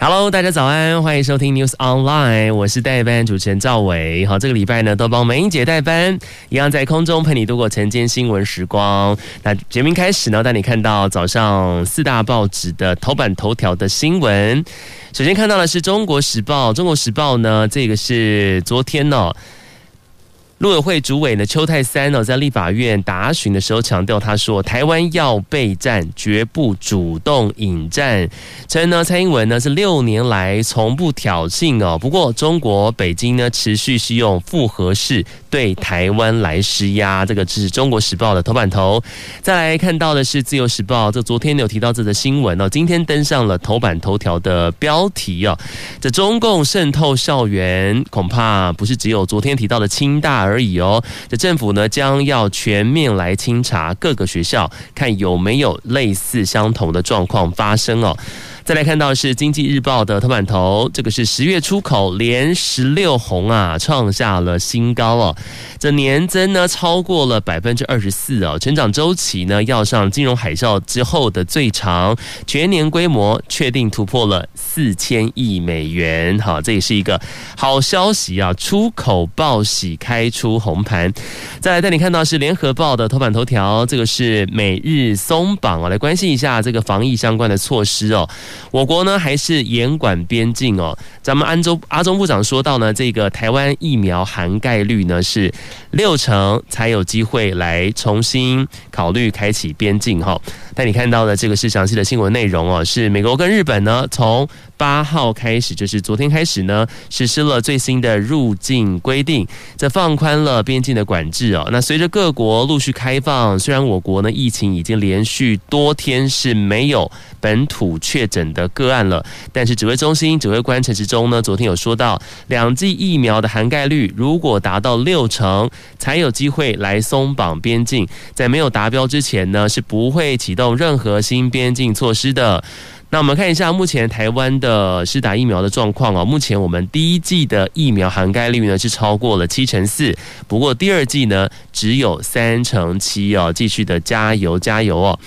Hello，大家早安，欢迎收听 News Online，我是代班主持人赵伟。好，这个礼拜呢，都帮梅英姐代班，一样在空中陪你度过晨间新闻时光。那节目开始呢，带你看到早上四大报纸的头版头条的新闻。首先看到的是《中国时报》，《中国时报》呢，这个是昨天呢。陆委会主委呢邱泰三呢在立法院答询的时候强调，他说台湾要备战，绝不主动引战。称呢蔡英文呢是六年来从不挑衅哦，不过中国北京呢持续是用复合式对台湾来施压。这个是中国时报的头版头。再来看到的是自由时报，这昨天有提到这则新闻哦，今天登上了头版头条的标题哦。这中共渗透校园，恐怕不是只有昨天提到的清大而已哦，这政府呢将要全面来清查各个学校，看有没有类似相同的状况发生哦。再来看到是《经济日报》的头版头，这个是十月出口连十六红啊，创下了新高哦。这年增呢超过了百分之二十四哦，成长周期呢要上金融海啸之后的最长，全年规模确定突破了四千亿美元。好，这也是一个好消息啊，出口报喜开出红盘。再来带你看到是《联合报》的头版头条，这个是每日松绑啊，来关心一下这个防疫相关的措施哦。我国呢还是严管边境哦。咱们安中阿中部长说到呢，这个台湾疫苗涵盖率呢是六成，才有机会来重新考虑开启边境哈。但你看到的这个是详细的新闻内容哦，是美国跟日本呢从八号开始，就是昨天开始呢实施了最新的入境规定，这放宽了边境的管制哦。那随着各国陆续开放，虽然我国呢疫情已经连续多天是没有本土确诊的个案了，但是指挥中心指挥官陈时中呢，昨天有说到，两剂疫苗的涵盖率如果达到六成，才有机会来松绑边境，在没有达标之前呢，是不会启动任何新边境措施的。那我们看一下目前台湾的施打疫苗的状况哦，目前我们第一季的疫苗涵盖率呢是超过了七成四，不过第二季呢只有三成七哦，继续的加油加油哦。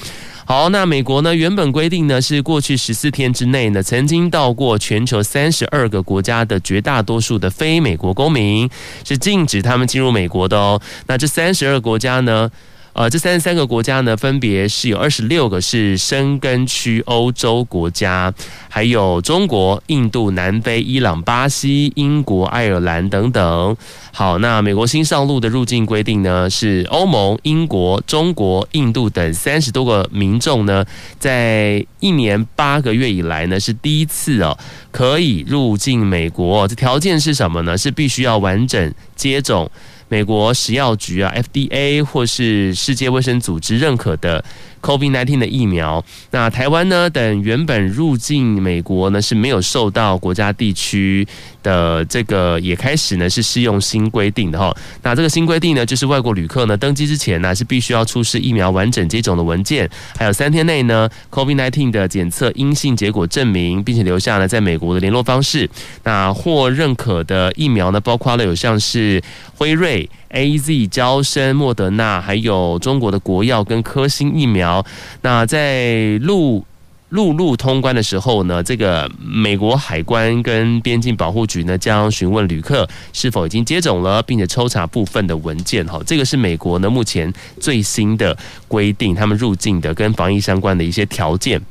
好，那美国呢？原本规定呢是过去十四天之内呢，曾经到过全球三十二个国家的绝大多数的非美国公民是禁止他们进入美国的哦。那这三十二个国家呢？呃，这三十三个国家呢，分别是有二十六个是申根区欧洲国家，还有中国、印度、南非、伊朗、巴西、英国、爱尔兰等等。好，那美国新上路的入境规定呢，是欧盟、英国、中国、印度等三十多个民众呢，在一年八个月以来呢，是第一次哦，可以入境美国。这条件是什么呢？是必须要完整接种。美国食药局啊，FDA 或是世界卫生组织认可的 COVID-19 的疫苗，那台湾呢等原本入境美国呢是没有受到国家地区的这个也开始呢是适用新规定的哈。那这个新规定呢，就是外国旅客呢登机之前呢是必须要出示疫苗完整接种的文件，还有三天内呢 COVID-19 的检测阴性结果证明，并且留下呢在美国的联络方式。那获认可的疫苗呢，包括了有像是辉瑞。A Z、交生、莫德纳，还有中国的国药跟科兴疫苗。那在陆陆路通关的时候呢，这个美国海关跟边境保护局呢，将询问旅客是否已经接种了，并且抽查部分的文件。哈，这个是美国呢目前最新的规定，他们入境的跟防疫相关的一些条件。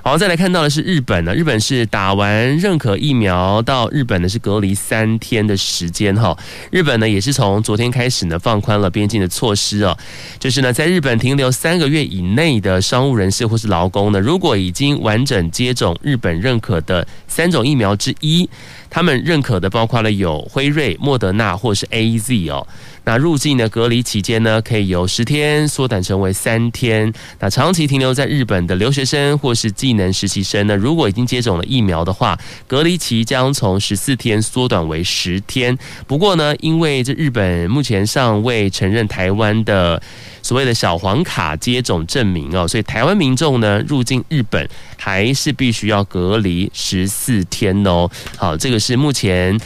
好，再来看到的是日本呢，日本是打完认可疫苗到日本呢是隔离三天的时间哈。日本呢也是从昨天开始呢放宽了边境的措施哦，就是呢在日本停留三个月以内的商务人士或是劳工呢，如果已经完整接种日本认可的三种疫苗之一，他们认可的包括了有辉瑞、莫德纳或是 AZ 哦。那入境的隔离期间呢，可以由十天缩短成为三天。那长期停留在日本的留学生或是技能实习生呢，如果已经接种了疫苗的话，隔离期将从十四天缩短为十天。不过呢，因为这日本目前尚未承认台湾的所谓的小黄卡接种证明哦，所以台湾民众呢入境日本还是必须要隔离十四天哦。好，这个是目前。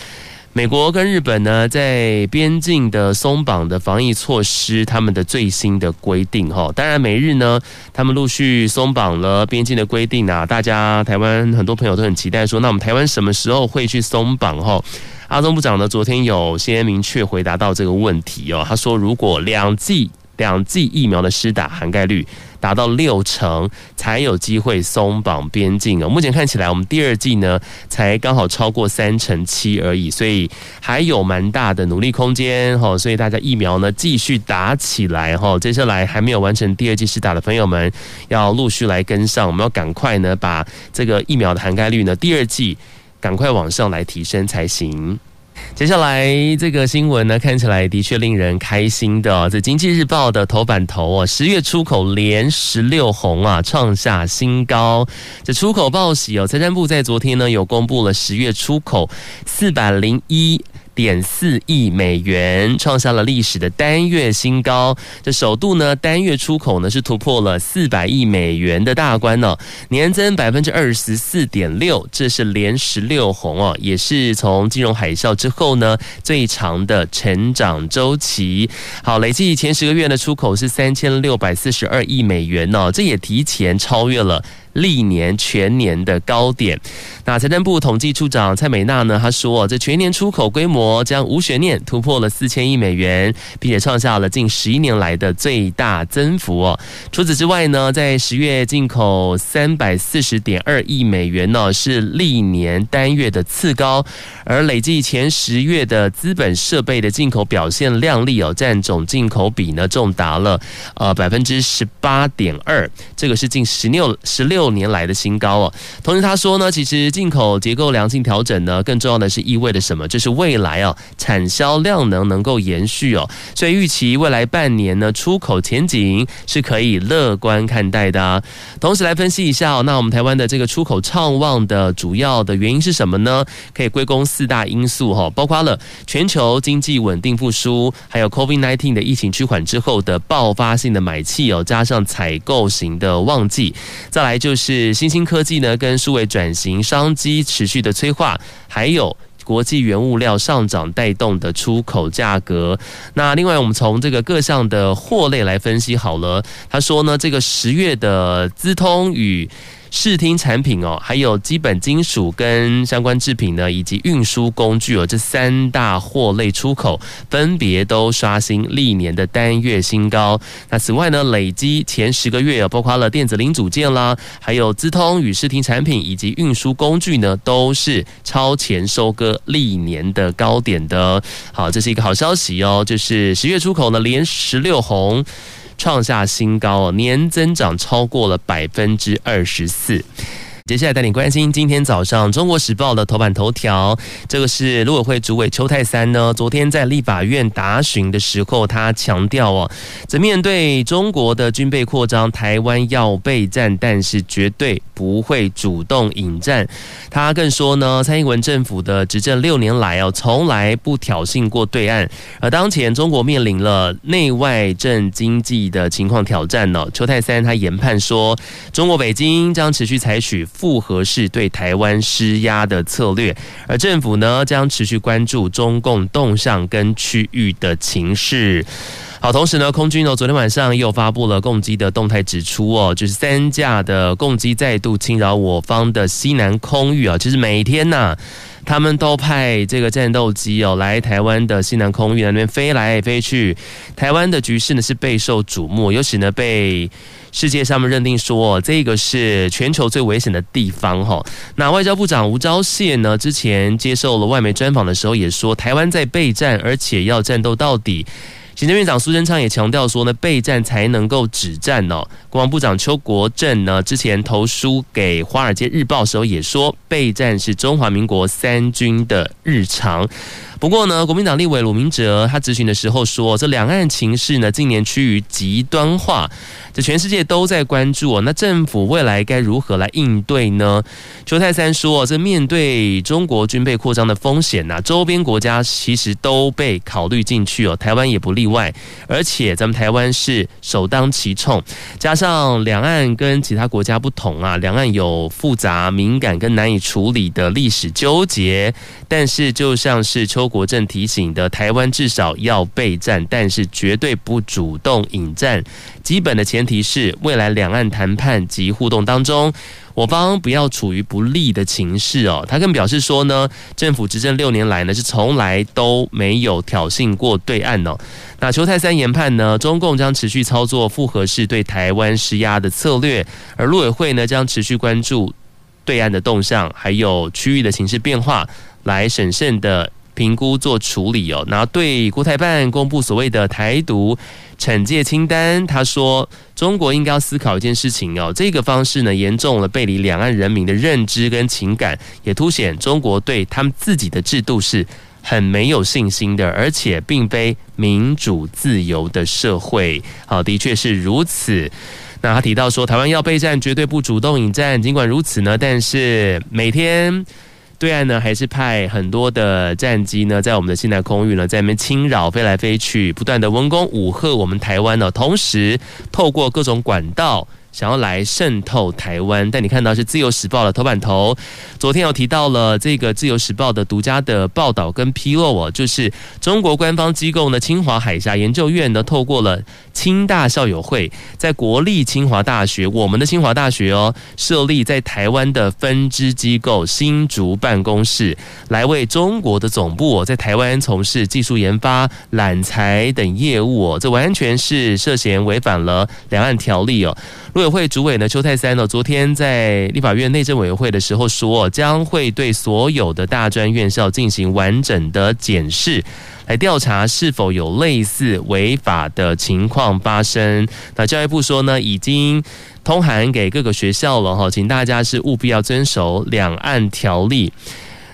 美国跟日本呢，在边境的松绑的防疫措施，他们的最新的规定哈。当然，美日呢，他们陆续松绑了边境的规定啊。大家台湾很多朋友都很期待说，那我们台湾什么时候会去松绑哈？阿中部长呢，昨天有先明确回答到这个问题哦。他说，如果两剂两剂疫苗的施打涵盖率。达到六成才有机会松绑边境哦。目前看起来，我们第二季呢才刚好超过三成七而已，所以还有蛮大的努力空间哈。所以大家疫苗呢继续打起来哈。接下来还没有完成第二剂施打的朋友们，要陆续来跟上，我们要赶快呢把这个疫苗的涵盖率呢第二季赶快往上来提升才行。接下来这个新闻呢，看起来的确令人开心的哦。这《经济日报》的头版头哦，十月出口连十六红啊，创下新高。这出口报喜哦，财政部在昨天呢有公布了十月出口四百零一。点四亿美元，创下了历史的单月新高。这首度呢，单月出口呢是突破了四百亿美元的大关呢，年增百分之二十四点六，这是连十六红哦，也是从金融海啸之后呢最长的成长周期。好，累计前十个月的出口是三千六百四十二亿美元呢，这也提前超越了。历年全年的高点，那财政部统计处长蔡美娜呢？她说，这全年出口规模将无悬念突破了四千亿美元，并且创下了近十一年来的最大增幅哦。除此之外呢，在十月进口三百四十点二亿美元呢，是历年单月的次高，而累计前十月的资本设备的进口表现亮丽哦，占总进口比呢重达了呃百分之十八点二，这个是近十六十六。六年来的新高哦。同时他说呢，其实进口结构良性调整呢，更重要的是意味着什么？就是未来啊，产销量能能够延续哦。所以预期未来半年呢，出口前景是可以乐观看待的。同时来分析一下哦，那我们台湾的这个出口畅旺的主要的原因是什么呢？可以归功四大因素哈，包括了全球经济稳定复苏，还有 COVID-19 的疫情趋缓之后的爆发性的买气哦，加上采购型的旺季，再来就。就是新兴科技呢，跟数位转型商机持续的催化，还有国际原物料上涨带动的出口价格。那另外，我们从这个各项的货类来分析好了。他说呢，这个十月的资通与视听产品哦，还有基本金属跟相关制品呢，以及运输工具哦，这三大货类出口分别都刷新历年的单月新高。那此外呢，累积前十个月包括了电子零组件啦，还有资通与视听产品以及运输工具呢，都是超前收割历年的高点的。好，这是一个好消息哦，就是十月出口呢连十六红。创下新高，年增长超过了百分之二十四。接下来带你关心今天早上《中国时报》的头版头条，这个是陆委会主委邱泰三呢，昨天在立法院答询的时候，他强调哦，在面对中国的军备扩张，台湾要备战，但是绝对不会主动引战。他更说呢，蔡英文政府的执政六年来哦，从来不挑衅过对岸，而当前中国面临了内外政经济的情况挑战呢，邱泰三他研判说，中国北京将持续采取。复合式对台湾施压的策略，而政府呢，将持续关注中共动向跟区域的情势。好，同时呢，空军呢昨天晚上又发布了共机的动态，指出哦，就是三架的共机再度侵扰我方的西南空域啊，就是每天呐、他们都派这个战斗机哦来台湾的西南空域那边飞来飞去，台湾的局势呢是备受瞩目，尤其呢被。世界上面认定说，这个是全球最危险的地方哈。那外交部长吴钊燮呢，之前接受了外媒专访的时候也说，台湾在备战，而且要战斗到底。行政院长苏贞昌也强调说呢，备战才能够止战哦。国防部长邱国正呢，之前投书给《华尔街日报》时候也说，备战是中华民国三军的日常。不过呢，国民党立委鲁明哲他质询的时候说，这两岸情势呢近年趋于极端化，这全世界都在关注哦。那政府未来该如何来应对呢？邱泰三说，这面对中国军备扩张的风险呐，周边国家其实都被考虑进去哦，台湾也不例意外。而且咱们台湾是首当其冲，加上两岸跟其他国家不同啊，两岸有复杂、敏感跟难以处理的历史纠结。但是就像是邱国正提醒的，台湾至少要备战，但是绝对不主动引战。基本的前提是，未来两岸谈判及互动当中，我方不要处于不利的情势哦。他更表示说呢，政府执政六年来呢，是从来都没有挑衅过对岸哦。那邱太三研判呢，中共将持续操作复合式对台湾施压的策略，而陆委会呢，将持续关注对岸的动向，还有区域的情势变化，来审慎的。评估做处理哦，那对国台办公布所谓的台独惩戒清单，他说中国应该要思考一件事情哦，这个方式呢严重了背离两岸人民的认知跟情感，也凸显中国对他们自己的制度是很没有信心的，而且并非民主自由的社会。好，的确是如此。那他提到说，台湾要备战，绝对不主动引战。尽管如此呢，但是每天。对岸呢，还是派很多的战机呢，在我们的现代空域呢，在那边侵扰，飞来飞去，不断的文攻武吓我们台湾呢，同时透过各种管道。想要来渗透台湾，但你看到是《自由时报》的头版头。昨天有提到了这个《自由时报》的独家的报道跟披露哦，就是中国官方机构呢，清华海峡研究院呢，透过了清大校友会，在国立清华大学，我们的清华大学哦，设立在台湾的分支机构新竹办公室，来为中国的总部哦，在台湾从事技术研发、揽才等业务哦，这完全是涉嫌违反了两岸条例哦。陆委会主委呢，邱泰三呢，昨天在立法院内政委员会的时候说，将会对所有的大专院校进行完整的检视，来调查是否有类似违法的情况发生。那教育部说呢，已经通函给各个学校了哈，请大家是务必要遵守两岸条例。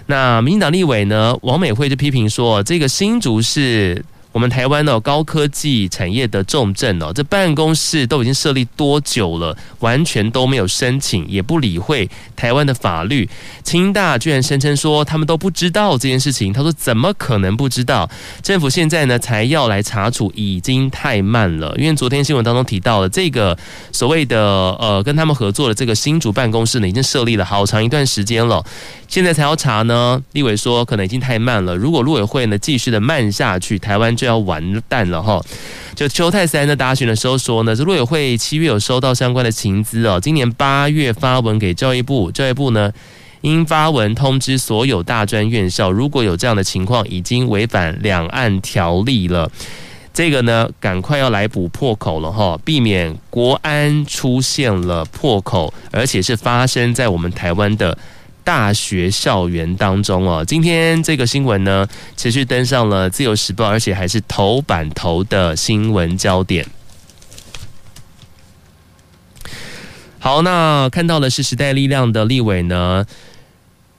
那民进党立委呢，王美惠就批评说，这个新竹是。我们台湾的高科技产业的重镇哦，这办公室都已经设立多久了？完全都没有申请，也不理会台湾的法律。清大居然声称说他们都不知道这件事情。他说怎么可能不知道？政府现在呢才要来查处，已经太慢了。因为昨天新闻当中提到了这个所谓的呃跟他们合作的这个新竹办公室呢，已经设立了好长一段时间了，现在才要查呢。立委说可能已经太慢了。如果陆委会呢继续的慢下去，台湾。就要完蛋了哈！就邱太三在答询的时候说呢，这陆委会七月有收到相关的情资哦，今年八月发文给教育部，教育部呢应发文通知所有大专院校，如果有这样的情况，已经违反两岸条例了，这个呢赶快要来补破口了哈，避免国安出现了破口，而且是发生在我们台湾的。大学校园当中哦，今天这个新闻呢，持续登上了《自由时报》，而且还是头版头的新闻焦点。好，那看到的是时代力量的立委呢。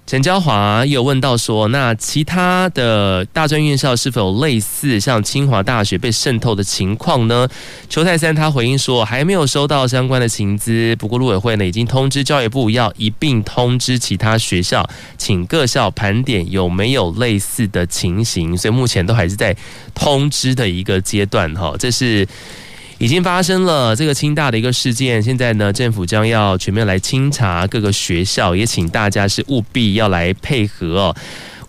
陈娇华有问到说，那其他的大专院校是否有类似像清华大学被渗透的情况呢？邱泰三他回应说，还没有收到相关的情资，不过陆委会呢已经通知教育部要一并通知其他学校，请各校盘点有没有类似的情形，所以目前都还是在通知的一个阶段哈，这是。已经发生了这个清大的一个事件，现在呢，政府将要全面来清查各个学校，也请大家是务必要来配合哦。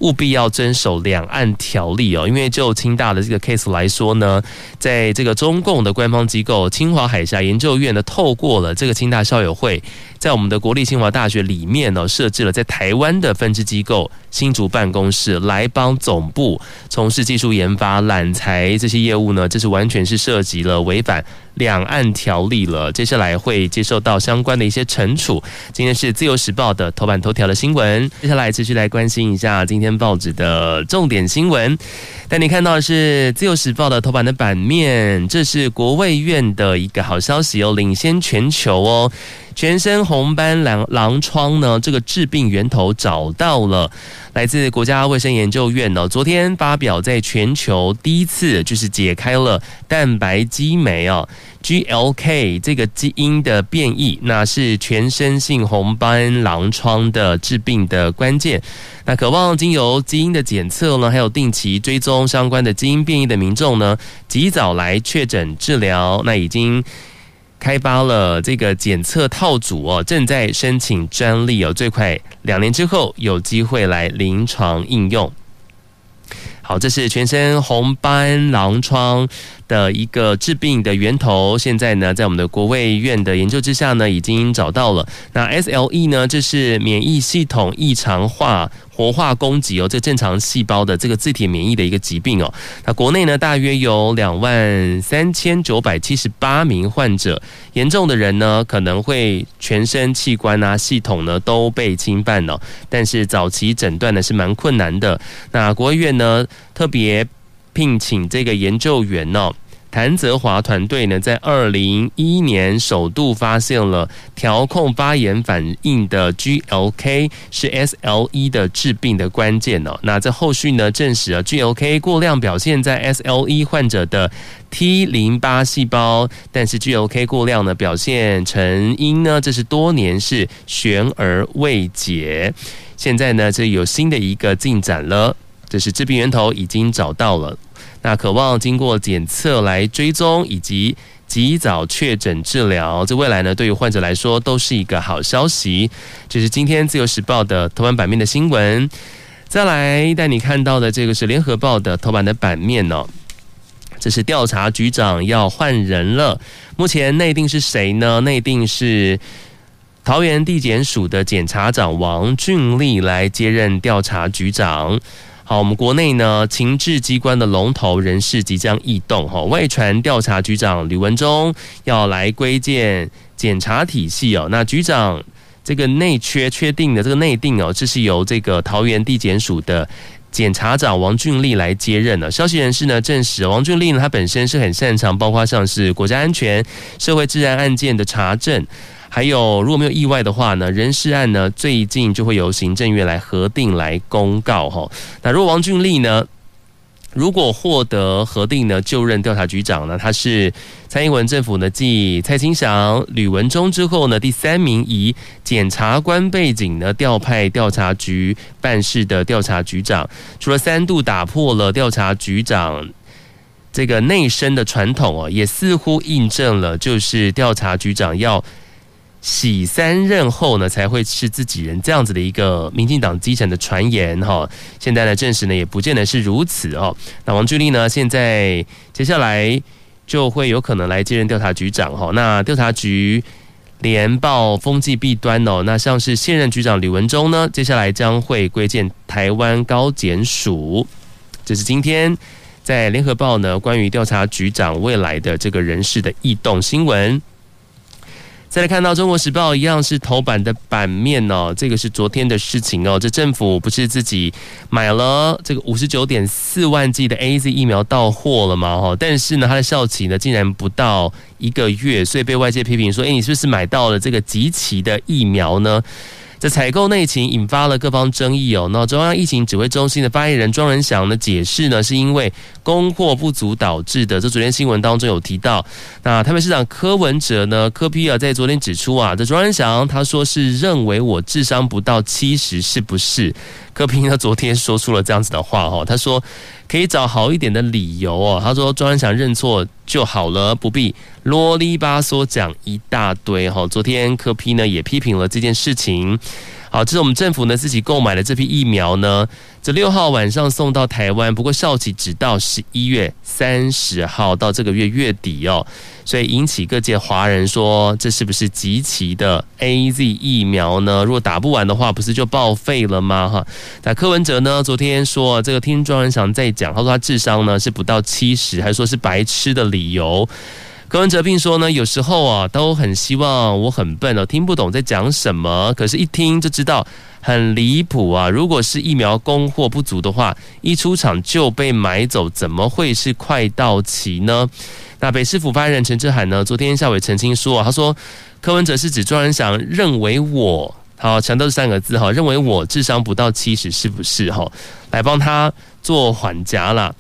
务必要遵守两岸条例哦，因为就清大的这个 case 来说呢，在这个中共的官方机构清华海峡研究院呢，透过了这个清大校友会，在我们的国立清华大学里面呢，设置了在台湾的分支机构新竹办公室，来帮总部从事技术研发、揽才这些业务呢，这是完全是涉及了违反两岸条例了。接下来会接受到相关的一些惩处。今天是自由时报的头版头条的新闻，接下来持续来关心一下今天。报纸的重点新闻。带你看到的是《自由时报》的头版的版面，这是国卫院的一个好消息哦，领先全球哦。全身红斑狼狼疮呢，这个致病源头找到了，来自国家卫生研究院呢，昨天发表在全球第一次就是解开了蛋白激酶啊，GLK 这个基因的变异，那是全身性红斑狼疮的致病的关键。那渴望经由基因的检测呢，还有定期追踪相关的基因变异的民众呢，及早来确诊治疗。那已经。开发了这个检测套组哦，正在申请专利哦，最快两年之后有机会来临床应用。好，这是全身红斑狼疮的一个治病的源头，现在呢，在我们的国卫院的研究之下呢，已经找到了。那 SLE 呢，这是免疫系统异常化。活化攻击哦，这正常细胞的这个自体免疫的一个疾病哦。那国内呢，大约有两万三千九百七十八名患者，严重的人呢，可能会全身器官啊、系统呢都被侵犯了。但是早期诊断呢是蛮困难的。那国务院呢特别聘请这个研究员哦。谭泽华团队呢，在二零一一年首度发现了调控发炎反应的 GLK 是 SLE 的致病的关键哦。那在后续呢，证实了 GLK 过量表现在 SLE 患者的 T 淋巴细胞，但是 GLK 过量呢，表现成因呢，这是多年是悬而未解。现在呢，这有新的一个进展了，这是致病源头已经找到了。那渴望经过检测来追踪以及及早确诊治疗，这未来呢，对于患者来说都是一个好消息。这是今天自由时报的头版版面的新闻。再来带你看到的这个是联合报的头版的版面哦。这是调查局长要换人了，目前内定是谁呢？内定是桃园地检署的检察长王俊立来接任调查局长。好，我们国内呢，情治机关的龙头人士即将异动哈，外传调查局长吕文中要来归建检察体系哦。那局长这个内缺确定的这个内定哦，这是由这个桃园地检署的检察长王俊立来接任了。消息人士呢证实，王俊立呢他本身是很擅长，包括像是国家安全、社会治安案件的查证。还有，如果没有意外的话呢，人事案呢最近就会由行政院来核定来公告哈。那如果王俊立呢，如果获得核定呢就任调查局长呢，他是蔡英文政府呢继蔡清祥、吕文中之后呢第三名以检察官背景呢调派调查局办事的调查局长，除了三度打破了调查局长这个内生的传统哦，也似乎印证了就是调查局长要。洗三任后呢，才会是自己人这样子的一个民进党基层的传言哈。现在呢，证实呢也不见得是如此哦。那王俊立呢，现在接下来就会有可能来接任调查局长哈。那调查局连报风纪弊端哦，那像是现任局长李文忠呢，接下来将会归建台湾高检署。这是今天在联合报呢关于调查局长未来的这个人事的异动新闻。再来看到《中国时报》一样是头版的版面哦，这个是昨天的事情哦。这政府不是自己买了这个五十九点四万剂的 AZ 疫苗到货了吗？哈，但是呢，它的效期呢竟然不到一个月，所以被外界批评说：“哎，你是不是买到了这个极期的疫苗呢？”这采购内情引发了各方争议哦。那中央疫情指挥中心的发言人庄人祥的解释呢，是因为供货不足导致的。这昨天新闻当中有提到，那台北市长柯文哲呢，柯皮尔，在昨天指出啊，这庄人祥他说是认为我智商不到七十，是不是？柯 P 呢昨天说出了这样子的话哈，他说。可以找好一点的理由哦。他说：“庄人祥认错就好了，不必啰里吧嗦讲一大堆。”哈，昨天柯 P 呢也批评了这件事情。好，这是我们政府呢自己购买的这批疫苗呢，这六号晚上送到台湾，不过效期只到十一月三十号，到这个月月底哦，所以引起各界华人说，这是不是即期的 AZ 疫苗呢？如果打不完的话，不是就报废了吗？哈，那柯文哲呢，昨天说这个听庄人祥在讲，他说他智商呢是不到七十，还说是白痴的理由。柯文哲并说呢，有时候啊，都很希望我很笨哦，听不懂在讲什么。可是，一听就知道很离谱啊！如果是疫苗供货不足的话，一出厂就被买走，怎么会是快到期呢？那北市府发言人陈志海呢，昨天下午也澄清说，他说柯文哲是指庄人祥认为我，好强调这三个字哈，认为我智商不到七十，是不是哈？来帮他做缓颊啦。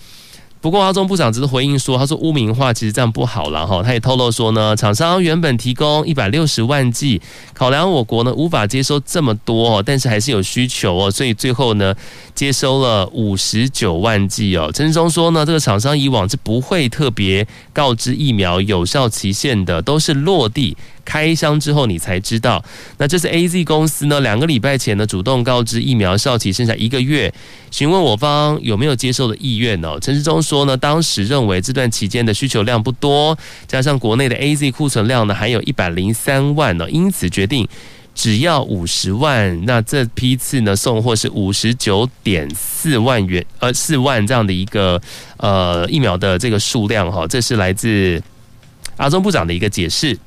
不过，阿中部长只是回应说：“他说污名化其实这样不好了哈。”他也透露说呢，厂商原本提供一百六十万剂，考量我国呢无法接收这么多，但是还是有需求哦，所以最后呢接收了五十九万剂哦。陈志忠说呢，这个厂商以往是不会特别告知疫苗有效期限的，都是落地。开箱之后你才知道，那这是 AZ 公司呢，两个礼拜前呢主动告知疫苗效期剩下一个月，询问我方有没有接受的意愿哦。陈时中说呢，当时认为这段期间的需求量不多，加上国内的 AZ 库存量呢还有一百零三万呢，因此决定只要五十万。那这批次呢送货是五十九点四万元，呃四万这样的一个呃疫苗的这个数量哈，这是来自阿中部长的一个解释。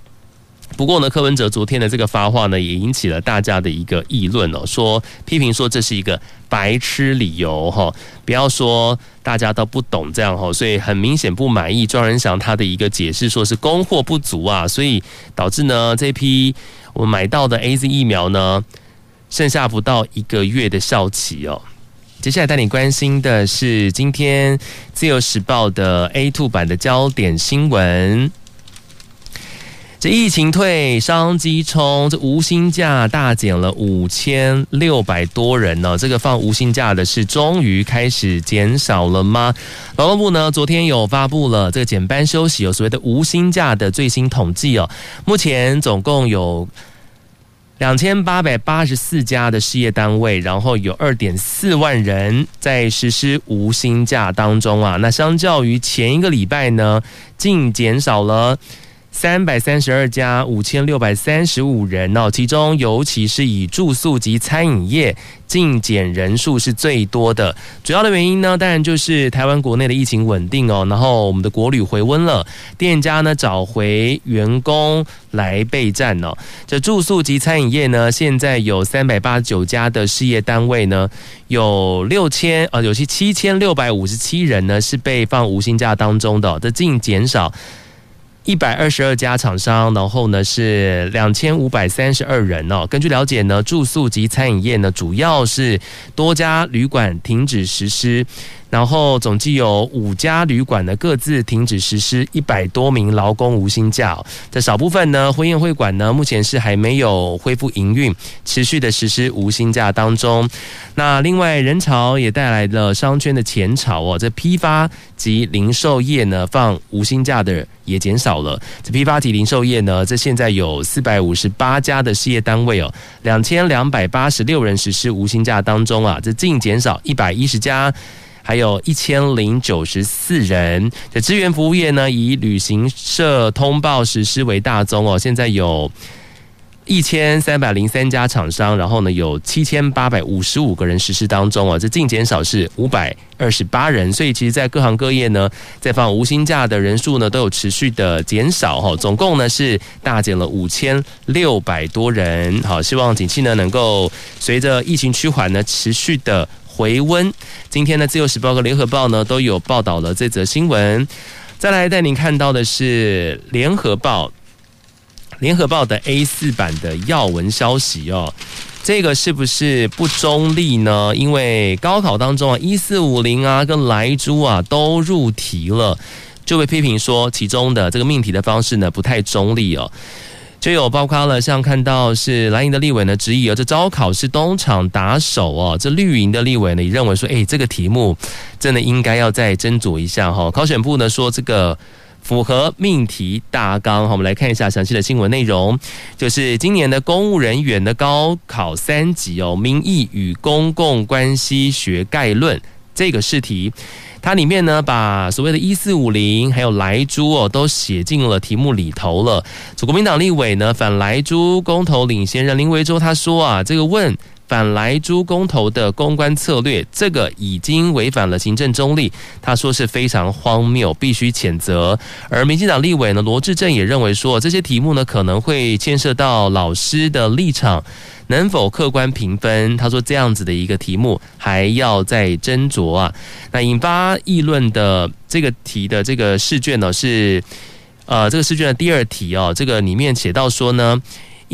不过呢，柯文哲昨天的这个发话呢，也引起了大家的一个议论哦，说批评说这是一个白痴理由哈，不要说大家都不懂这样哈，所以很明显不满意庄人祥他的一个解释，说是供货不足啊，所以导致呢这批我买到的 AZ 疫苗呢，剩下不到一个月的效期哦。接下来带你关心的是今天自由时报的 A2 版的焦点新闻。这疫情退，商机冲，这无薪假大减了五千六百多人呢。这个放无薪假的是终于开始减少了吗？劳动部呢昨天有发布了这个减班休息有所谓的无薪假的最新统计哦。目前总共有两千八百八十四家的事业单位，然后有二点四万人在实施无薪假当中啊。那相较于前一个礼拜呢，净减少了。三百三十二家，五千六百三十五人哦，其中尤其是以住宿及餐饮业净减人数是最多的。主要的原因呢，当然就是台湾国内的疫情稳定哦，然后我们的国旅回温了，店家呢找回员工来备战哦。这住宿及餐饮业呢，现在有三百八十九家的事业单位呢，有六千呃，有些七千六百五十七人呢是被放无薪假当中的，这净减少。一百二十二家厂商，然后呢是两千五百三十二人哦。根据了解呢，住宿及餐饮业呢，主要是多家旅馆停止实施。然后总计有五家旅馆呢各自停止实施一百多名劳工无薪假，这少部分呢婚宴会馆呢目前是还没有恢复营运，持续的实施无薪假当中。那另外人潮也带来了商圈的前潮哦，这批发及零售业呢放无薪假的也减少了。这批发及零售业呢，这现在有四百五十八家的事业单位哦，两千两百八十六人实施无薪假当中啊，这净减少一百一十家。还有一千零九十四人。这支援服务业呢，以旅行社通报实施为大宗哦。现在有一千三百零三家厂商，然后呢有七千八百五十五个人实施当中哦。这净减少是五百二十八人。所以其实，在各行各业呢，在放无薪假的人数呢，都有持续的减少哈。总共呢是大减了五千六百多人。好，希望景气呢能够随着疫情趋缓呢，持续的。回温，今天的《自由时报》和《联合报》呢都有报道了这则新闻。再来带您看到的是《联合报》，《联合报》的 A 四版的要闻消息哦。这个是不是不中立呢？因为高考当中啊，一四五零啊跟莱猪啊都入题了，就被批评说其中的这个命题的方式呢不太中立哦。就有包括了，像看到是蓝营的立委呢质疑哦，这招考是东厂打手哦，这绿营的立委呢也认为说，哎，这个题目真的应该要再斟酌一下哈。考选部呢说这个符合命题大纲，好，我们来看一下详细的新闻内容，就是今年的公务人员的高考三级哦，民意与公共关系学概论这个试题。它里面呢，把所谓的“一四五零”还有莱猪哦，都写进了题目里头了。从国民党立委呢，反莱猪公投领先人林维洲他说啊，这个问反莱猪公投的公关策略，这个已经违反了行政中立，他说是非常荒谬，必须谴责。而民进党立委呢，罗志正也认为说，这些题目呢可能会牵涉到老师的立场。能否客观评分？他说这样子的一个题目还要再斟酌啊。那引发议论的这个题的这个试卷呢，是呃这个试卷的第二题哦。这个里面写到说呢，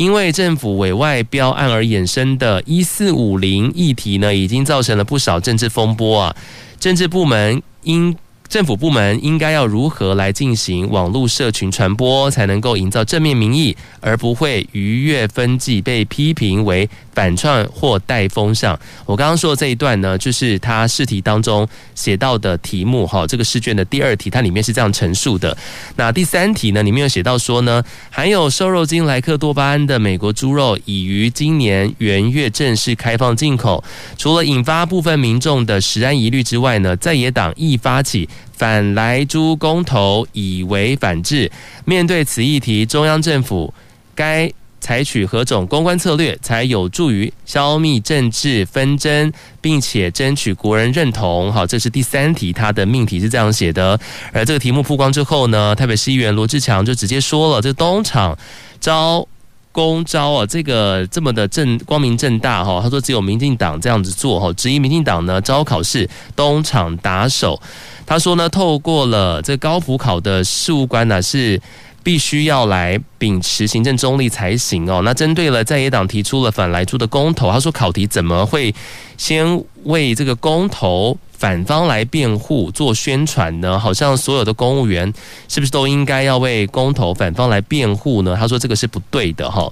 因为政府委外标案而衍生的“一四五零”议题呢，已经造成了不少政治风波啊。政治部门应。政府部门应该要如何来进行网络社群传播，才能够营造正面民意，而不会逾越分际被批评为反串或带风向？我刚刚说的这一段呢，就是他试题当中写到的题目哈。这个试卷的第二题，它里面是这样陈述的。那第三题呢，里面有写到说呢，含有瘦肉精莱克多巴胺的美国猪肉已于今年元月正式开放进口，除了引发部分民众的食安疑虑之外呢，在野党亦发起。反莱猪公投以为反制，面对此议题，中央政府该采取何种公关策略，才有助于消灭政治纷争，并且争取国人认同？好，这是第三题，它的命题是这样写的。而这个题目曝光之后呢，台北市议员罗志强就直接说了：这东厂招公招啊，这个这么的正光明正大哈，他说只有民进党这样子做哈，质疑民进党呢招考试东厂打手。他说呢，透过了这高普考的事务官呢，是必须要来秉持行政中立才行哦。那针对了在野党提出了反来猪的公投，他说考题怎么会先为这个公投反方来辩护做宣传呢？好像所有的公务员是不是都应该要为公投反方来辩护呢？他说这个是不对的哈。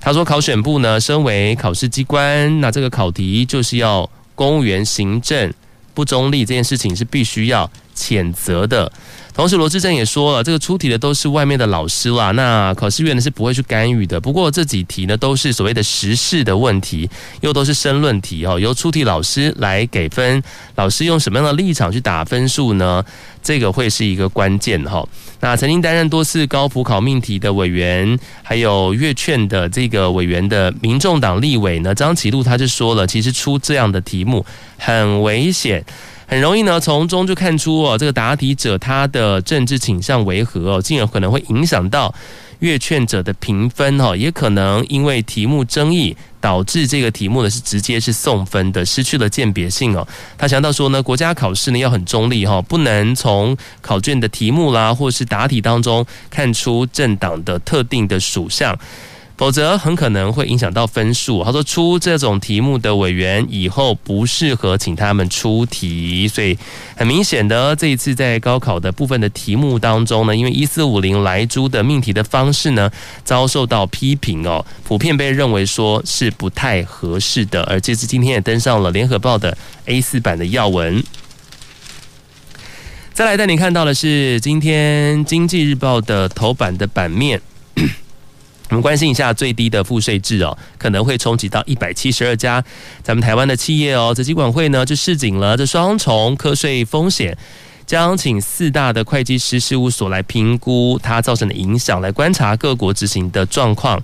他说考选部呢，身为考试机关，那这个考题就是要公务员行政。不中立这件事情是必须要谴责的。同时，罗志正也说了，这个出题的都是外面的老师啦，那考试院呢是不会去干预的。不过这几题呢都是所谓的时事的问题，又都是申论题哦，由出题老师来给分。老师用什么样的立场去打分数呢？这个会是一个关键哈。那曾经担任多次高普考命题的委员，还有阅卷的这个委员的民众党立委呢，张启禄他就说了，其实出这样的题目很危险。很容易呢，从中就看出哦，这个答题者他的政治倾向为何哦，进而可能会影响到阅卷者的评分哦，也可能因为题目争议导致这个题目呢是直接是送分的，失去了鉴别性哦。他强调说呢，国家考试呢要很中立哈，不能从考卷的题目啦，或是答题当中看出政党的特定的属相。否则很可能会影响到分数。他说出这种题目的委员以后不适合请他们出题，所以很明显的这一次在高考的部分的题目当中呢，因为一四五零莱猪的命题的方式呢遭受到批评哦，普遍被认为说是不太合适的。而这次今天也登上了联合报的 A 四版的要闻。再来带你看到的是今天经济日报的头版的版面。我们关心一下最低的赋税制哦，可能会冲击到一百七十二家咱们台湾的企业哦。这机管会呢就示警了，这双重课税风险，将请四大的会计师事务所来评估它造成的影响，来观察各国执行的状况。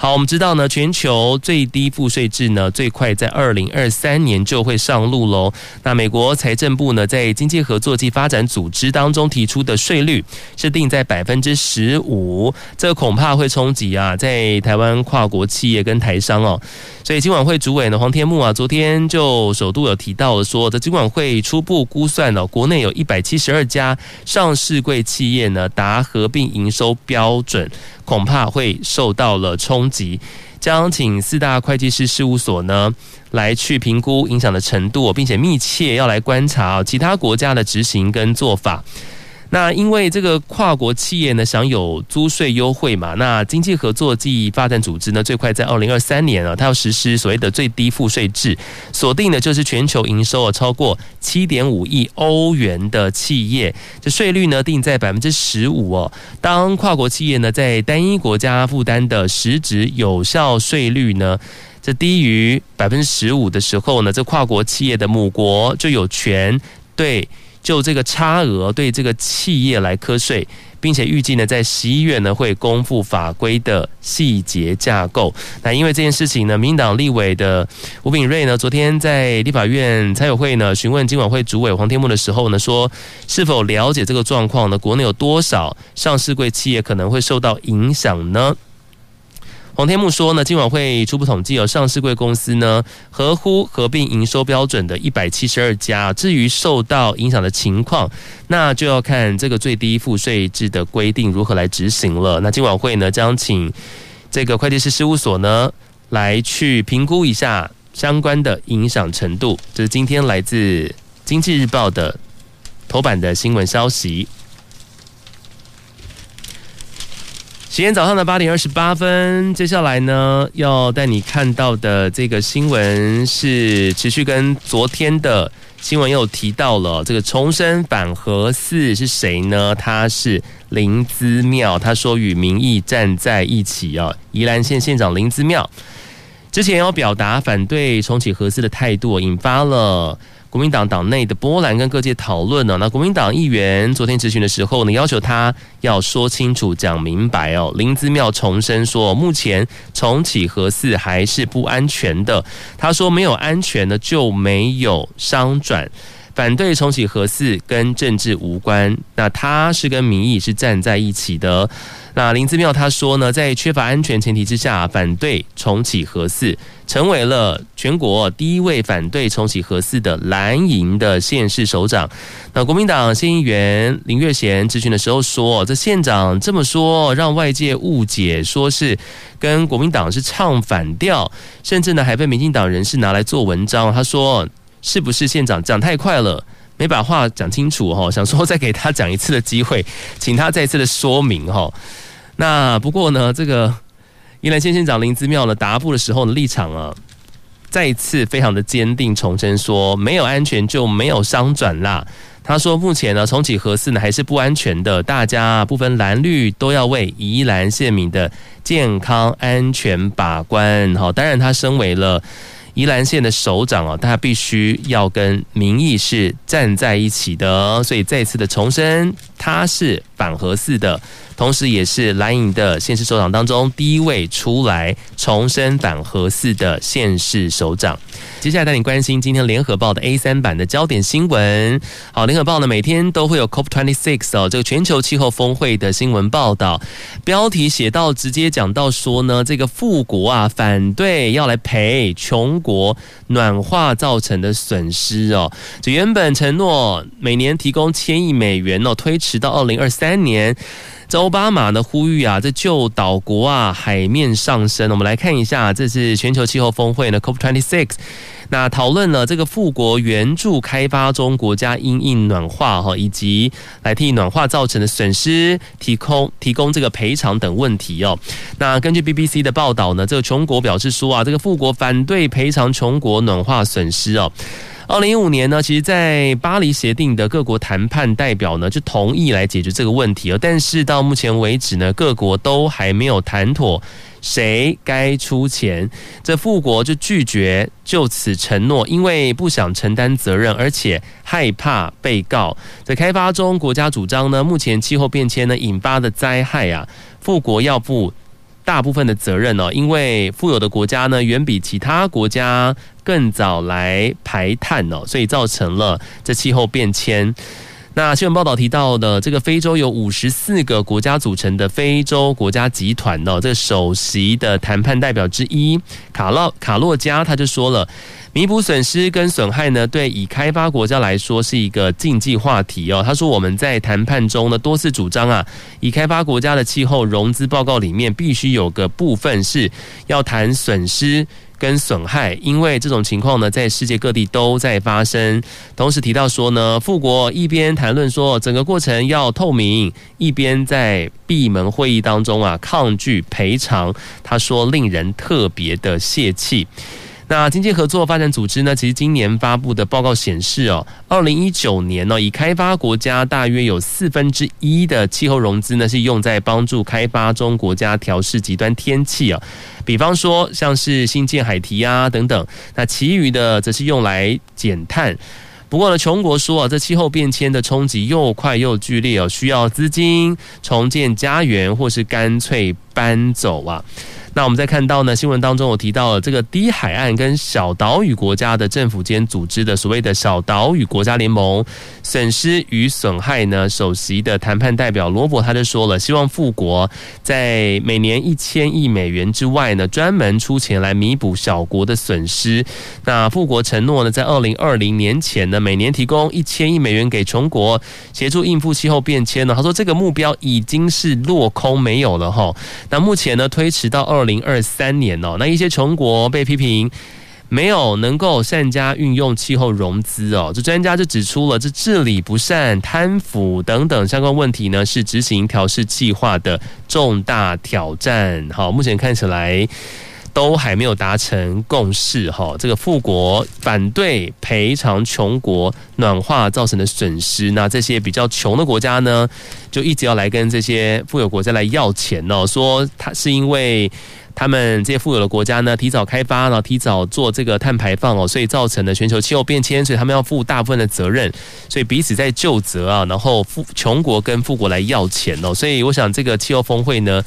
好，我们知道呢，全球最低赋税制呢，最快在二零二三年就会上路喽。那美国财政部呢，在经济合作暨发展组织当中提出的税率是定在百分之十五，这恐怕会冲击啊，在台湾跨国企业跟台商哦。所以金管会主委呢，黄天木啊，昨天就首度有提到说，这金管会初步估算了，国内有一百七十二家上市柜企业呢，达合并营收标准。恐怕会受到了冲击，将请四大会计师事务所呢来去评估影响的程度，并且密切要来观察其他国家的执行跟做法。那因为这个跨国企业呢享有租税优惠嘛，那经济合作暨发展组织呢最快在二零二三年啊，它要实施所谓的最低赋税制，锁定的就是全球营收啊超过七点五亿欧元的企业，这税率呢定在百分之十五哦。当跨国企业呢在单一国家负担的实质有效税率呢，这低于百分之十五的时候呢，这跨国企业的母国就有权对。就这个差额对这个企业来课税。并且预计呢，在十一月呢会公布法规的细节架构。那因为这件事情呢，民党立委的吴秉叡呢，昨天在立法院财委会呢询问金管会主委黄天牧的时候呢，说是否了解这个状况呢？国内有多少上市柜企业可能会受到影响呢？黄天木说呢，金管会初步统计有上市贵公司呢，合乎合并营收标准的一百七十二家。至于受到影响的情况，那就要看这个最低赋税制的规定如何来执行了。那金管会呢，将请这个会计师事务所呢，来去评估一下相关的影响程度。这是今天来自经济日报的头版的新闻消息。今天早上的八点二十八分，接下来呢，要带你看到的这个新闻是持续跟昨天的新闻又提到了这个重生反核四是谁呢？他是林姿妙，他说与民意站在一起啊。宜兰县县长林姿妙之前要表达反对重启核四的态度，引发了。国民党党内的波澜跟各界讨论呢，那国民党议员昨天质询的时候呢，要求他要说清楚、讲明白哦。林子妙重申说，目前重启核四还是不安全的。他说，没有安全呢，就没有商转。反对重启核四跟政治无关，那他是跟民意是站在一起的。那林姿妙他说呢，在缺乏安全前提之下，反对重启核四，成为了全国第一位反对重启核四的蓝营的县市首长。那国民党县议员林月贤咨询的时候说，这县长这么说，让外界误解，说是跟国民党是唱反调，甚至呢还被民进党人士拿来做文章。他说。是不是县长讲太快了，没把话讲清楚哈？想说再给他讲一次的机会，请他再次的说明哈。那不过呢，这个宜兰县县长林姿妙呢答复的时候的立场啊，再一次非常的坚定，重申说没有安全就没有商转啦。他说目前呢重启核四呢还是不安全的，大家不分蓝绿都要为宜兰县民的健康安全把关。好，当然他身为了。宜兰县的首长啊，他必须要跟民意是站在一起的，所以再次的重申，他是反核四的。同时，也是蓝营的县市首长当中第一位出来重申反核四的县市首长。接下来带你关心今天联合报的 A 三版的焦点新闻。好，联合报呢每天都会有 COP twenty six 哦，这个全球气候峰会的新闻报道。标题写到，直接讲到说呢，这个富国啊反对要来赔穷国暖化造成的损失哦。这原本承诺每年提供千亿美元哦，推迟到二零二三年。这奥巴马呢呼吁啊，这救岛国啊海面上升。我们来看一下，这是全球气候峰会呢 COP twenty six，那讨论了这个富国援助开发中国家因应暖化哈，以及来替暖化造成的损失提供提供这个赔偿等问题哦。那根据 BBC 的报道呢，这个穷国表示说啊，这个富国反对赔偿穷国暖化损失哦。二零一五年呢，其实，在巴黎协定的各国谈判代表呢，就同意来解决这个问题哦。但是到目前为止呢，各国都还没有谈妥谁该出钱。这富国就拒绝就此承诺，因为不想承担责任，而且害怕被告。在开发中国家主张呢，目前气候变迁呢引发的灾害啊，富国要负大部分的责任哦，因为富有的国家呢，远比其他国家更早来排碳哦，所以造成了这气候变迁。那新闻报道提到的这个非洲有五十四个国家组成的非洲国家集团哦，这首席的谈判代表之一卡洛卡洛加他就说了，弥补损失跟损害呢，对已开发国家来说是一个禁忌话题哦。他说我们在谈判中呢多次主张啊，已开发国家的气候融资报告里面必须有个部分是要谈损失。跟损害，因为这种情况呢，在世界各地都在发生。同时提到说呢，富国一边谈论说整个过程要透明，一边在闭门会议当中啊抗拒赔偿。他说令人特别的泄气。那经济合作发展组织呢，其实今年发布的报告显示哦，二零一九年呢，已开发国家大约有四分之一的气候融资呢，是用在帮助开发中国家调试极端天气啊，比方说像是新建海堤啊等等，那其余的则是用来减碳。不过呢，穷国说啊，这气候变迁的冲击又快又剧烈哦，需要资金重建家园，或是干脆搬走啊。那我们再看到呢，新闻当中有提到了这个低海岸跟小岛屿国家的政府间组织的所谓的小岛屿国家联盟，损失与损害呢，首席的谈判代表罗伯他就说了，希望富国在每年一千亿美元之外呢，专门出钱来弥补小国的损失。那富国承诺呢，在二零二零年前呢，每年提供一千亿美元给穷国协助应付气候变迁呢。他说这个目标已经是落空没有了哈。那目前呢，推迟到二。零二三年哦，那一些穷国被批评没有能够善加运用气候融资哦，这专家就指出了这治理不善、贪腐等等相关问题呢，是执行调适计划的重大挑战。好，目前看起来都还没有达成共识哈。这个富国反对赔偿穷国暖化造成的损失，那这些比较穷的国家呢，就一直要来跟这些富有国家来要钱哦，说他是因为。他们这些富有的国家呢，提早开发，然后提早做这个碳排放哦，所以造成了全球气候变迁，所以他们要负大部分的责任，所以彼此在就责啊，然后富穷国跟富国来要钱哦，所以我想这个气候峰会呢，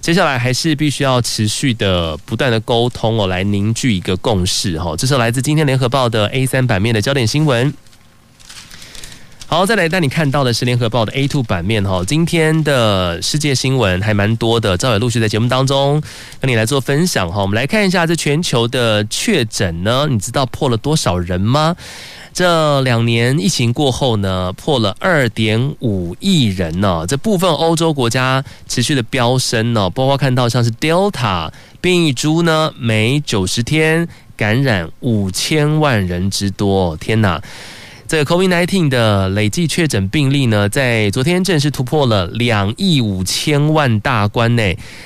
接下来还是必须要持续的不断的沟通哦，来凝聚一个共识哈。这是来自今天联合报的 A 三版面的焦点新闻。好，再来带你看到的是联合报的 A two 版面哈。今天的世界新闻还蛮多的，赵伟陆续在节目当中跟你来做分享哈。我们来看一下这全球的确诊呢，你知道破了多少人吗？这两年疫情过后呢，破了二点五亿人呢。这部分欧洲国家持续的飙升呢，包括看到像是 Delta 变异株呢，每九十天感染五千万人之多，天哪！这个 COVID-19 的累计确诊病例呢，在昨天正式突破了两亿五千万大关呢。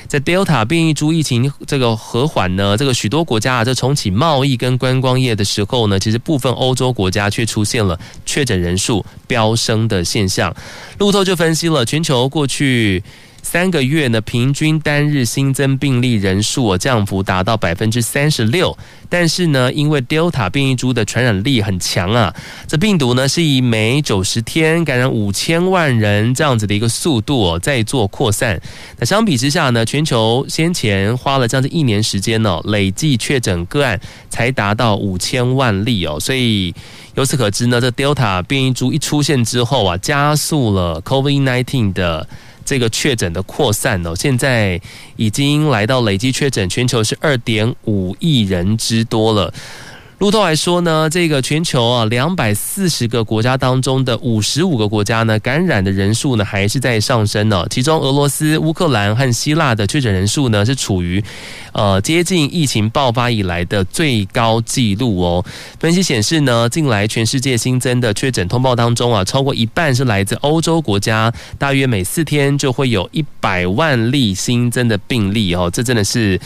在 Delta 变异株疫情这个和缓呢，这个许多国家啊，在重启贸易跟观光业的时候呢，其实部分欧洲国家却出现了确诊人数飙升的现象。路透就分析了全球过去。三个月呢，平均单日新增病例人数哦降幅达到百分之三十六，但是呢，因为 Delta 变异株的传染力很强啊，这病毒呢是以每九十天感染五千万人这样子的一个速度哦在做扩散。那相比之下呢，全球先前花了将近一年时间呢，累计确诊个案才达到五千万例哦，所以由此可知呢，这 Delta 变异株一出现之后啊，加速了 COVID-19 的。这个确诊的扩散呢，现在已经来到累计确诊，全球是二点五亿人之多了。路透还说呢，这个全球啊两百四十个国家当中的五十五个国家呢，感染的人数呢还是在上升呢。其中，俄罗斯、乌克兰和希腊的确诊人数呢是处于呃接近疫情爆发以来的最高纪录哦。分析显示呢，近来全世界新增的确诊通报当中啊，超过一半是来自欧洲国家，大约每四天就会有一百万例新增的病例哦。这真的是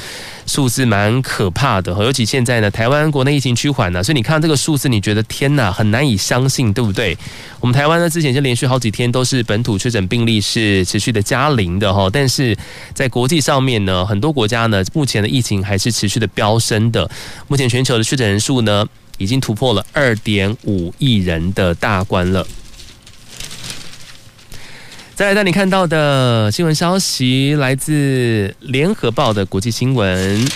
数字蛮可怕的，尤其现在呢，台湾国内疫情趋缓呢，所以你看这个数字，你觉得天哪，很难以相信，对不对？我们台湾呢，之前就连续好几天都是本土确诊病例是持续的加零的哈，但是在国际上面呢，很多国家呢，目前的疫情还是持续的飙升的。目前全球的确诊人数呢，已经突破了二点五亿人的大关了。再来带你看到的新闻消息，来自联合报的国际新闻。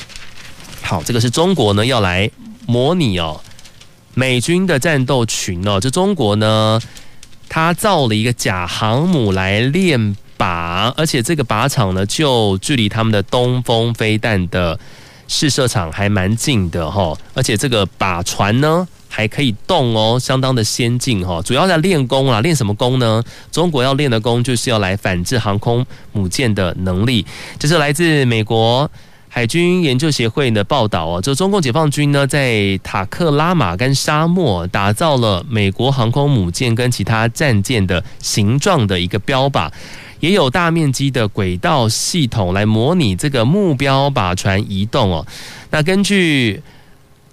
好，这个是中国呢要来模拟哦美军的战斗群哦，就中国呢，他造了一个假航母来练靶，而且这个靶场呢就距离他们的东风飞弹的试射场还蛮近的哈，而且这个靶船呢。还可以动哦，相当的先进哈。主要在练功啊，练什么功呢？中国要练的功就是要来反制航空母舰的能力。这是来自美国海军研究协会的报道哦。就中共解放军呢，在塔克拉玛干沙漠打造了美国航空母舰跟其他战舰的形状的一个标靶，也有大面积的轨道系统来模拟这个目标靶船移动哦。那根据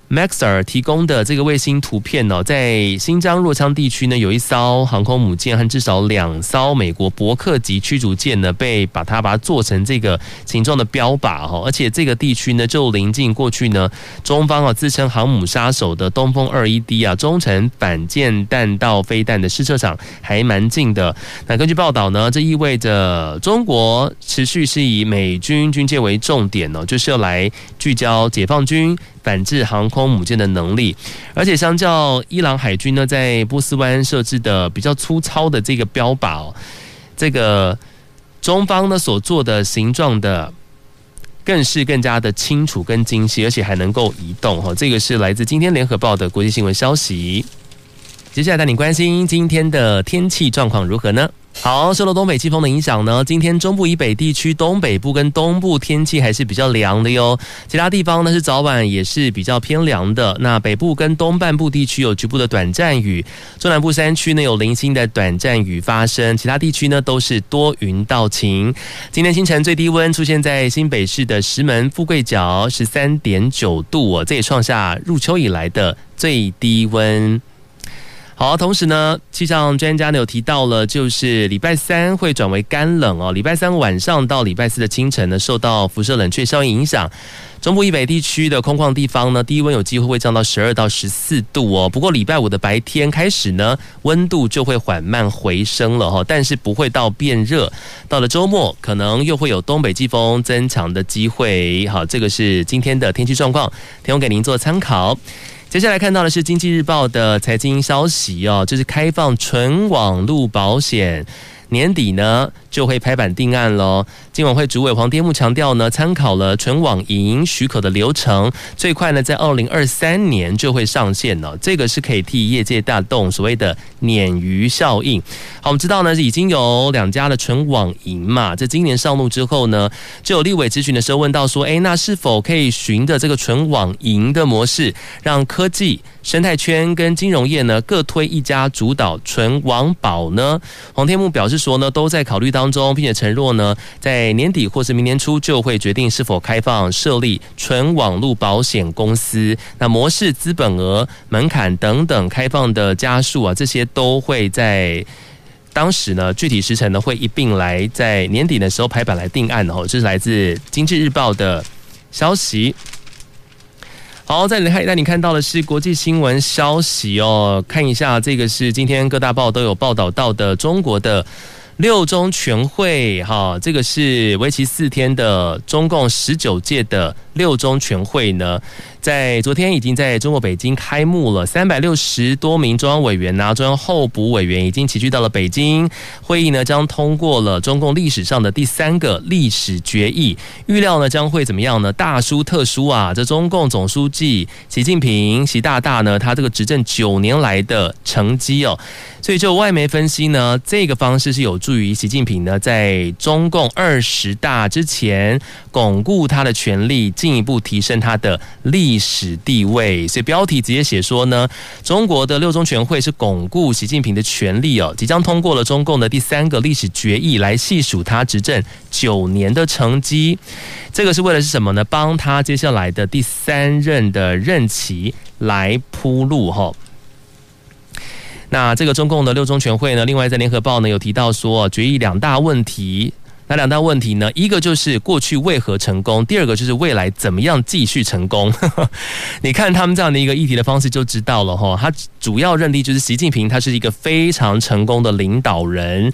Maxar 提供的这个卫星图片呢，在新疆若羌地区呢，有一艘航空母舰和至少两艘美国伯克级驱逐舰呢，被把它把它做成这个形状的标靶哈，而且这个地区呢，就临近过去呢，中方啊自称航母杀手的东风二一 D 啊中程反舰弹道飞弹的试射场还蛮近的。那根据报道呢，这意味着中国持续是以美军军舰为重点呢，就是要来聚焦解放军。反制航空母舰的能力，而且相较伊朗海军呢，在波斯湾设置的比较粗糙的这个标靶，这个中方呢所做的形状的更是更加的清楚跟精细，而且还能够移动哈。这个是来自今天联合报的国际新闻消息。接下来带你关心今天的天气状况如何呢？好，受到东北季风的影响呢，今天中部以北地区、东北部跟东部天气还是比较凉的哟。其他地方呢是早晚也是比较偏凉的。那北部跟东半部地区有局部的短暂雨，中南部山区呢有零星的短暂雨发生，其他地区呢都是多云到晴。今天清晨最低温出现在新北市的石门富贵角，十三点九度哦，这也创下入秋以来的最低温。好，同时呢，气象专家呢有提到了，就是礼拜三会转为干冷哦。礼拜三晚上到礼拜四的清晨呢，受到辐射冷却效应影响，中部以北地区的空旷地方呢，低温有机会会降到十二到十四度哦。不过礼拜五的白天开始呢，温度就会缓慢回升了哈，但是不会到变热。到了周末，可能又会有东北季风增强的机会。好，这个是今天的天气状况，提供给您做参考。接下来看到的是《经济日报》的财经消息哦，就是开放纯网络保险。年底呢就会拍板定案喽。金管会主委黄天木强调呢，参考了纯网银许可的流程，最快呢在二零二三年就会上线了。这个是可以替业界带动所谓的鲶鱼效应。好，我们知道呢已经有两家的纯网银嘛，在今年上路之后呢，就有立委咨询的时候问到说，诶，那是否可以循着这个纯网银的模式，让科技、生态圈跟金融业呢各推一家主导纯网保呢？黄天木表示。说呢，都在考虑到当中，并且承诺呢，在年底或是明年初就会决定是否开放设立纯网络保险公司。那模式、资本额、门槛等等开放的加速啊，这些都会在当时呢，具体时辰呢会一并来在年底的时候排版来定案哦。这是来自《经济日报》的消息。好，再来看，带你看到的是国际新闻消息哦。看一下，这个是今天各大报都有报道到的中国的六中全会。哈，这个是为期四天的中共十九届的六中全会呢。在昨天已经在中国北京开幕了，三百六十多名中央委员呐、中央候补委员已经齐聚到了北京。会议呢将通过了中共历史上的第三个历史决议，预料呢将会怎么样呢？大书特书啊！这中共总书记习近平习大大呢，他这个执政九年来的成绩哦，所以就外媒分析呢，这个方式是有助于习近平呢在中共二十大之前巩固他的权力，进一步提升他的历。历史地位，所以标题直接写说呢，中国的六中全会是巩固习近平的权力哦，即将通过了中共的第三个历史决议，来细数他执政九年的成绩。这个是为了是什么呢？帮他接下来的第三任的任期来铺路哈。那这个中共的六中全会呢，另外在联合报呢有提到说，决议两大问题。那两大问题呢？一个就是过去为何成功，第二个就是未来怎么样继续成功。你看他们这样的一个议题的方式就知道了哈。他主要认定就是习近平，他是一个非常成功的领导人。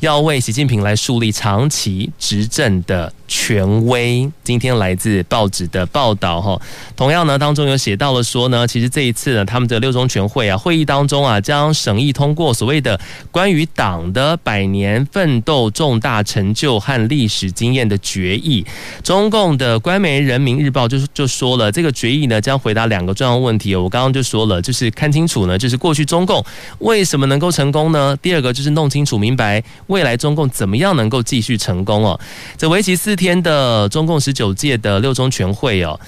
要为习近平来树立长期执政的权威。今天来自报纸的报道哈，同样呢当中有写到了说呢，其实这一次呢，他们的六中全会啊会议当中啊，将审议通过所谓的关于党的百年奋斗重大成就和历史经验的决议。中共的官媒人民日报就就说了，这个决议呢将回答两个重要问题。我刚刚就说了，就是看清楚呢，就是过去中共为什么能够成功呢？第二个就是弄清楚明白。未来中共怎么样能够继续成功哦？这为期四天的中共十九届的六中全会哦，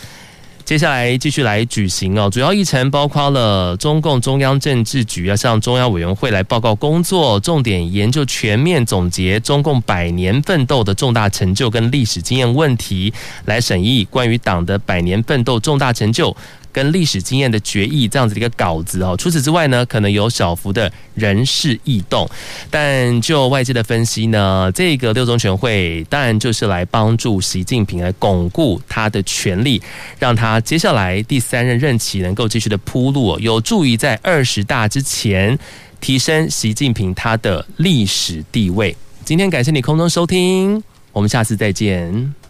接下来继续来举行哦。主要议程包括了中共中央政治局要向中央委员会来报告工作，重点研究全面总结中共百年奋斗的重大成就跟历史经验问题，来审议关于党的百年奋斗重大成就。跟历史经验的决议这样子的一个稿子哦。除此之外呢，可能有小幅的人事异动，但就外界的分析呢，这个六中全会当然就是来帮助习近平来巩固他的权力，让他接下来第三任任期能够继续的铺路，有助于在二十大之前提升习近平他的历史地位。今天感谢你空中收听，我们下次再见。